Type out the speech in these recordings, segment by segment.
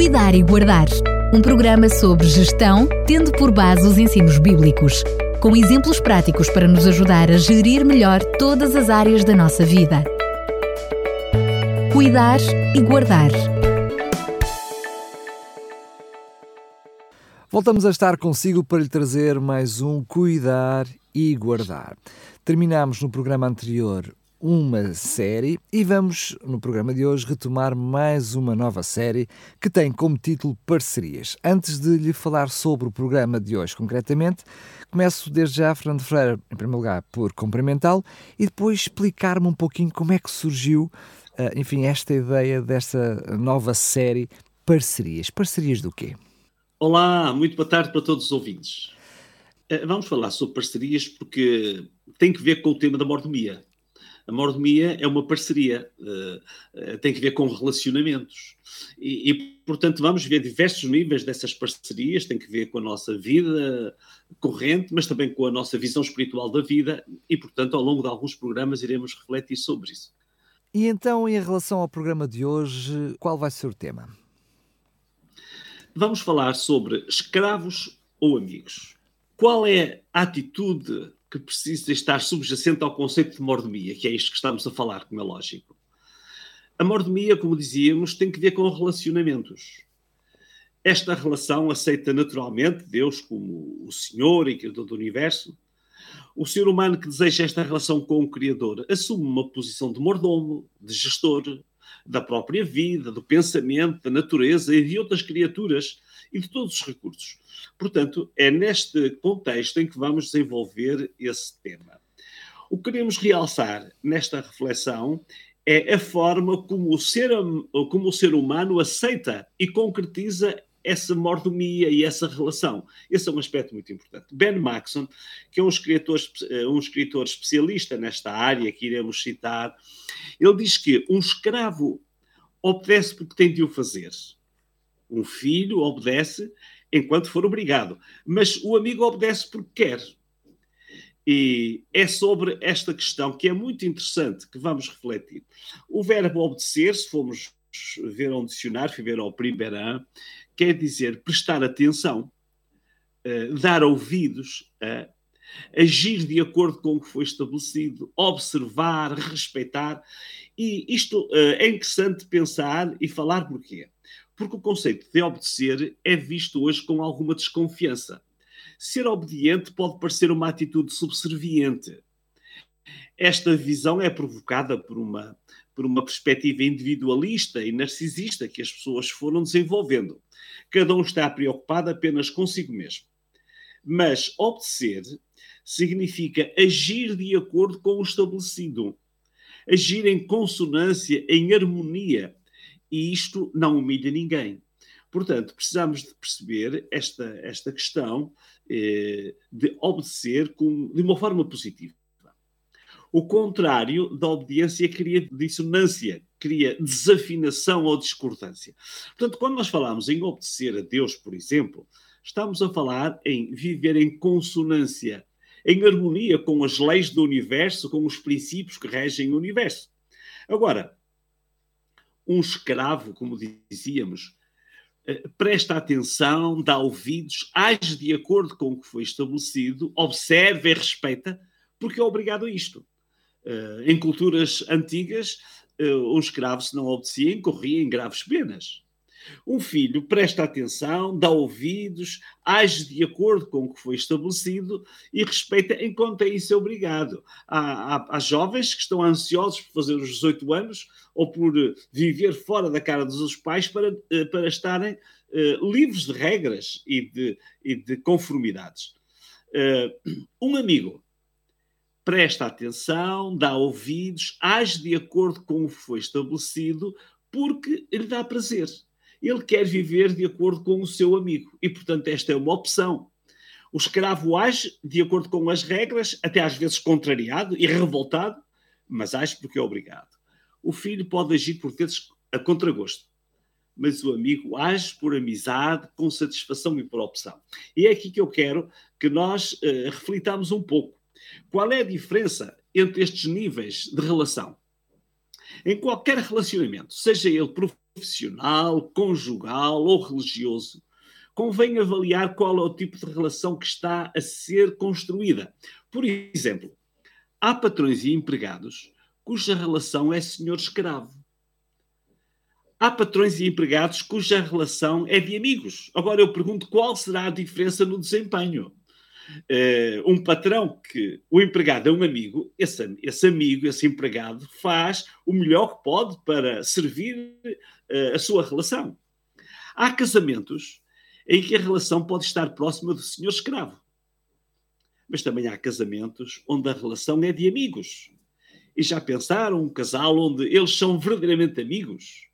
Cuidar e Guardar. Um programa sobre gestão, tendo por base os ensinos bíblicos, com exemplos práticos para nos ajudar a gerir melhor todas as áreas da nossa vida. Cuidar e Guardar. Voltamos a estar consigo para lhe trazer mais um Cuidar e Guardar. Terminámos no programa anterior uma série e vamos, no programa de hoje, retomar mais uma nova série que tem como título Parcerias. Antes de lhe falar sobre o programa de hoje concretamente, começo desde já, Fernando Freire, em primeiro lugar, por cumprimentá-lo e depois explicar-me um pouquinho como é que surgiu, eh, enfim, esta ideia desta nova série Parcerias. Parcerias do quê? Olá, muito boa tarde para todos os ouvintes. Eh, vamos falar sobre parcerias porque tem que ver com o tema da mordomia a mordomia é uma parceria, uh, tem que ver com relacionamentos. E, e, portanto, vamos ver diversos níveis dessas parcerias, tem que ver com a nossa vida corrente, mas também com a nossa visão espiritual da vida, e, portanto, ao longo de alguns programas iremos refletir sobre isso. E então, em relação ao programa de hoje, qual vai ser o tema? Vamos falar sobre escravos ou amigos. Qual é a atitude que precisa estar subjacente ao conceito de mordomia, que é isto que estamos a falar, como é lógico. A mordomia, como dizíamos, tem que ver com relacionamentos. Esta relação aceita naturalmente Deus como o Senhor e Criador do Universo. O ser humano que deseja esta relação com o Criador assume uma posição de mordomo, de gestor da própria vida, do pensamento, da natureza e de outras criaturas e de todos os recursos. Portanto, é neste contexto em que vamos desenvolver esse tema. O que queremos realçar nesta reflexão é a forma como o ser, como o ser humano aceita e concretiza essa mordomia e essa relação. Esse é um aspecto muito importante. Ben Maxon, que é um escritor, um escritor especialista nesta área que iremos citar, ele diz que um escravo obedece porque tem de o fazer. Um filho obedece enquanto for obrigado, mas o amigo obedece porque quer. E é sobre esta questão que é muito interessante que vamos refletir. O verbo obedecer, se formos ver um dicionário, ver ao primeiro, quer dizer prestar atenção, uh, dar ouvidos, uh, agir de acordo com o que foi estabelecido, observar, respeitar. E isto uh, é interessante pensar e falar porquê. Porque o conceito de obedecer é visto hoje com alguma desconfiança. Ser obediente pode parecer uma atitude subserviente. Esta visão é provocada por uma, por uma perspectiva individualista e narcisista que as pessoas foram desenvolvendo. Cada um está preocupado apenas consigo mesmo. Mas obedecer significa agir de acordo com o estabelecido, agir em consonância, em harmonia e isto não humilha ninguém. Portanto, precisamos de perceber esta, esta questão eh, de obedecer com, de uma forma positiva. O contrário da obediência cria dissonância, cria desafinação ou discordância. Portanto, quando nós falamos em obedecer a Deus, por exemplo, estamos a falar em viver em consonância, em harmonia com as leis do universo, com os princípios que regem o universo. Agora, um escravo, como dizíamos, eh, presta atenção, dá ouvidos, age de acordo com o que foi estabelecido, observa e respeita, porque é obrigado a isto. Eh, em culturas antigas, eh, um escravo, se não obedecia, incorria em graves penas. Um filho presta atenção, dá ouvidos, age de acordo com o que foi estabelecido e respeita enquanto é isso obrigado. Há, há, há, jovens que estão ansiosos por fazer os 18 anos ou por viver fora da cara dos pais para, eh, para estarem uh, livres de regras e de, e de conformidades. Uh, um amigo presta atenção, dá ouvidos, age de acordo com o que foi estabelecido porque lhe dá prazer ele quer viver de acordo com o seu amigo. E, portanto, esta é uma opção. O escravo age de acordo com as regras, até às vezes contrariado e revoltado, mas age porque é obrigado. O filho pode agir por vezes a contragosto, mas o amigo age por amizade, com satisfação e por opção. E é aqui que eu quero que nós uh, reflitamos um pouco. Qual é a diferença entre estes níveis de relação? Em qualquer relacionamento, seja ele profissional, conjugal ou religioso, convém avaliar qual é o tipo de relação que está a ser construída. Por exemplo, há patrões e empregados cuja relação é senhor-escravo. Há patrões e empregados cuja relação é de amigos. Agora eu pergunto qual será a diferença no desempenho. Uh, um patrão que o empregado é um amigo, esse, esse amigo, esse empregado, faz o melhor que pode para servir uh, a sua relação. Há casamentos em que a relação pode estar próxima do senhor escravo. Mas também há casamentos onde a relação é de amigos. E já pensaram um casal onde eles são verdadeiramente amigos?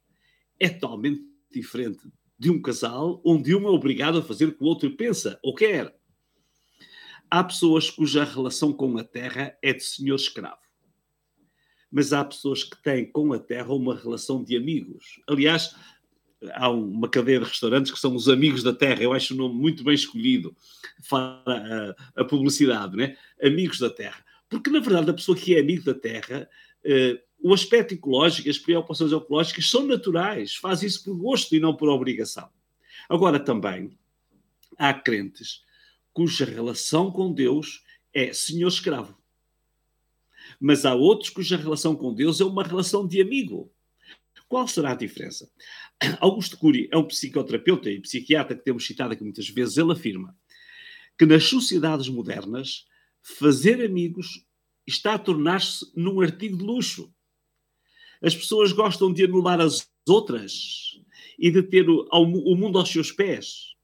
É totalmente diferente de um casal onde um é obrigado a fazer o que o outro pensa ou quer. Há pessoas cuja relação com a terra é de senhor escravo. Mas há pessoas que têm com a terra uma relação de amigos. Aliás, há uma cadeia de restaurantes que são os Amigos da Terra. Eu acho o nome muito bem escolhido para a, a publicidade, né? Amigos da Terra. Porque, na verdade, a pessoa que é amigo da Terra, eh, o aspecto ecológico, as preocupações ecológicas são naturais, faz isso por gosto e não por obrigação. Agora, também, há crentes cuja relação com Deus é senhor-escravo. Mas há outros cuja relação com Deus é uma relação de amigo. Qual será a diferença? Augusto Cury é um psicoterapeuta e psiquiatra que temos citado aqui muitas vezes. Ele afirma que nas sociedades modernas fazer amigos está a tornar-se num artigo de luxo. As pessoas gostam de anular as outras e de ter o, o mundo aos seus pés.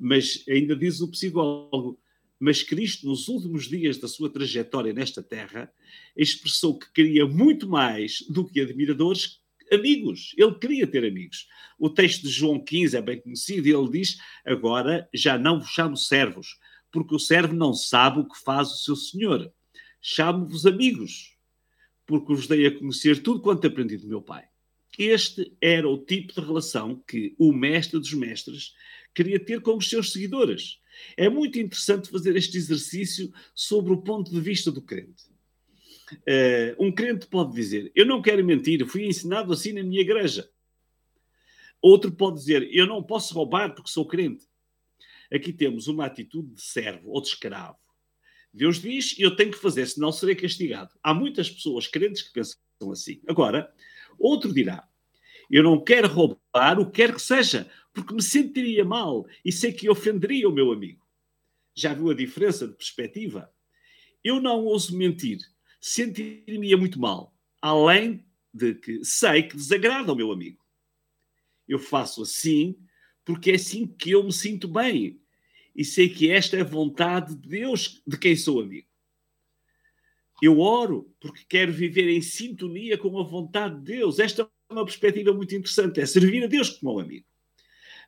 Mas ainda diz o psicólogo, mas Cristo, nos últimos dias da sua trajetória nesta terra, expressou que queria muito mais do que admiradores, amigos. Ele queria ter amigos. O texto de João 15 é bem conhecido e ele diz: Agora já não vos chamo servos, porque o servo não sabe o que faz o seu senhor. Chamo-vos amigos, porque vos dei a conhecer tudo quanto aprendi do meu pai. Este era o tipo de relação que o mestre dos mestres queria ter com os seus seguidores. É muito interessante fazer este exercício sobre o ponto de vista do crente. Uh, um crente pode dizer: Eu não quero mentir, fui ensinado assim na minha igreja. Outro pode dizer: Eu não posso roubar porque sou crente. Aqui temos uma atitude de servo ou de escravo. Deus diz: Eu tenho que fazer, senão serei castigado. Há muitas pessoas crentes que pensam assim. Agora, outro dirá: Eu não quero roubar o que quer que seja, porque me sentiria mal e sei que ofenderia o meu amigo. Já viu a diferença de perspectiva? Eu não ouso mentir, sentiria muito mal, além de que sei que desagrada o meu amigo. Eu faço assim porque é assim que eu me sinto bem e sei que esta é a vontade de Deus de quem sou amigo. Eu oro porque quero viver em sintonia com a vontade de Deus. Esta é uma perspectiva muito interessante, é servir a Deus como um amigo.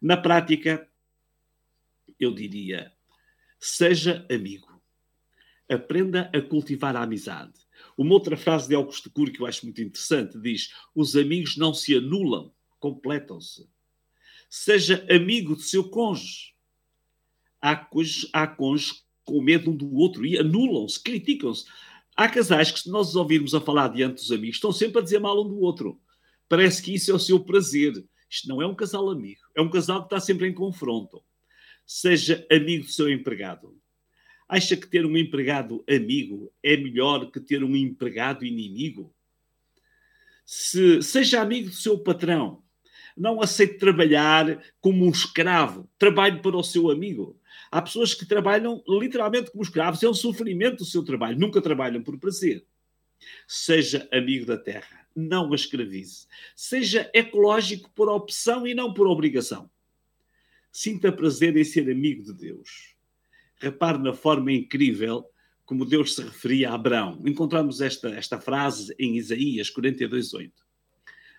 Na prática, eu diria, seja amigo. Aprenda a cultivar a amizade. Uma outra frase de Augusto Cury que eu acho muito interessante diz: os amigos não se anulam, completam-se. Seja amigo do seu cônjuge. Há, cônjuges, há cônjuges com medo um do outro e anulam-se, criticam-se. Há casais que, se nós os ouvirmos a falar diante dos amigos, estão sempre a dizer mal um do outro. Parece que isso é o seu prazer. Isto não é um casal amigo. É um casal que está sempre em confronto. Seja amigo do seu empregado. Acha que ter um empregado amigo é melhor que ter um empregado inimigo? Se, seja amigo do seu patrão. Não aceite trabalhar como um escravo. Trabalhe para o seu amigo. Há pessoas que trabalham literalmente como escravos. É um sofrimento o seu trabalho. Nunca trabalham por prazer. Seja amigo da terra. Não a escravize. Seja ecológico por opção e não por obrigação. Sinta prazer em ser amigo de Deus. Repare na forma incrível como Deus se referia a Abraão. Encontramos esta, esta frase em Isaías 42:8.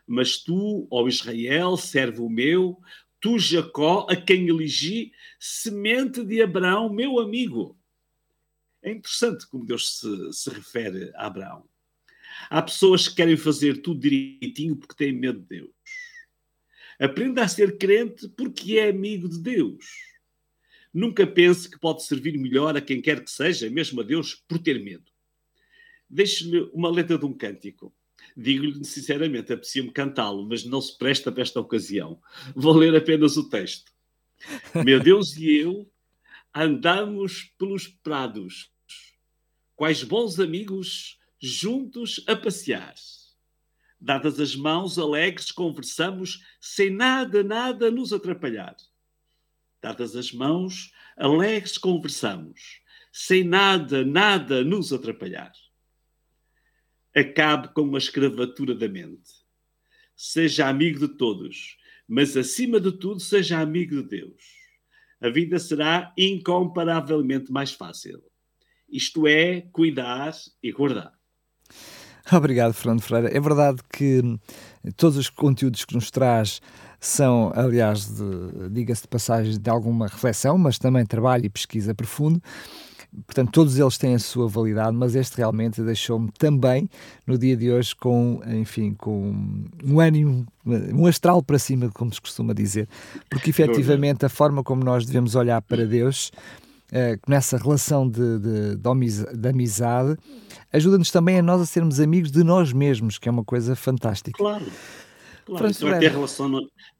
Mas tu, ó Israel, servo meu, tu, Jacó, a quem elegi, semente de Abraão, meu amigo. É interessante como Deus se, se refere a Abraão. Há pessoas que querem fazer tudo direitinho porque têm medo de Deus. Aprenda a ser crente porque é amigo de Deus. Nunca pense que pode servir melhor a quem quer que seja, mesmo a Deus, por ter medo. Deixe-lhe uma letra de um cântico. Digo-lhe sinceramente, aprecio-me cantá-lo, mas não se presta para esta ocasião. Vou ler apenas o texto. Meu Deus e eu andamos pelos prados, quais bons amigos juntos a passear. Dadas as mãos, alegres conversamos, sem nada, nada nos atrapalhar. Dadas as mãos, alegres conversamos, sem nada, nada nos atrapalhar acabe com a escravatura da mente. Seja amigo de todos, mas acima de tudo, seja amigo de Deus. A vida será incomparavelmente mais fácil. Isto é, cuidar e guardar. Obrigado, Fernando Freire. É verdade que todos os conteúdos que nos traz são, aliás, diga-se de passagem, de alguma reflexão, mas também trabalho e pesquisa profundo. Portanto, todos eles têm a sua validade, mas este realmente deixou-me também, no dia de hoje, com, enfim, com um ânimo, um astral para cima, como se costuma dizer, porque efetivamente a forma como nós devemos olhar para Deus, nessa relação de, de, de, de amizade, ajuda-nos também a nós a sermos amigos de nós mesmos, que é uma coisa fantástica. Claro. Claro, isso vai ter, relação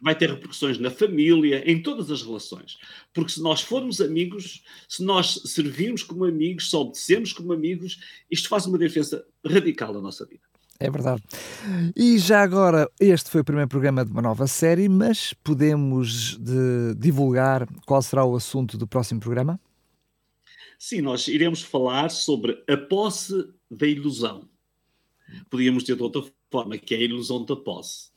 vai ter repercussões na família, em todas as relações. Porque se nós formos amigos, se nós servirmos como amigos, se obedecemos como amigos, isto faz uma diferença radical na nossa vida. É verdade. E já agora, este foi o primeiro programa de uma nova série, mas podemos de, divulgar qual será o assunto do próximo programa? Sim, nós iremos falar sobre a posse da ilusão. Podíamos ter de outra forma, que é a ilusão da posse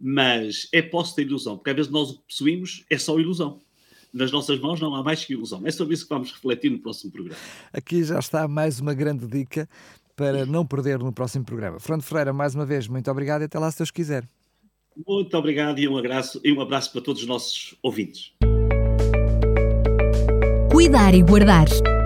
mas é posse da ilusão, porque às vezes nós o que possuímos é só ilusão. Nas nossas mãos não há mais que ilusão. É sobre isso que vamos refletir no próximo programa. Aqui já está mais uma grande dica para não perder no próximo programa. Fernando Ferreira, mais uma vez, muito obrigado e até lá se Deus quiser. Muito obrigado e um abraço, e um abraço para todos os nossos ouvintes. Cuidar e Guardar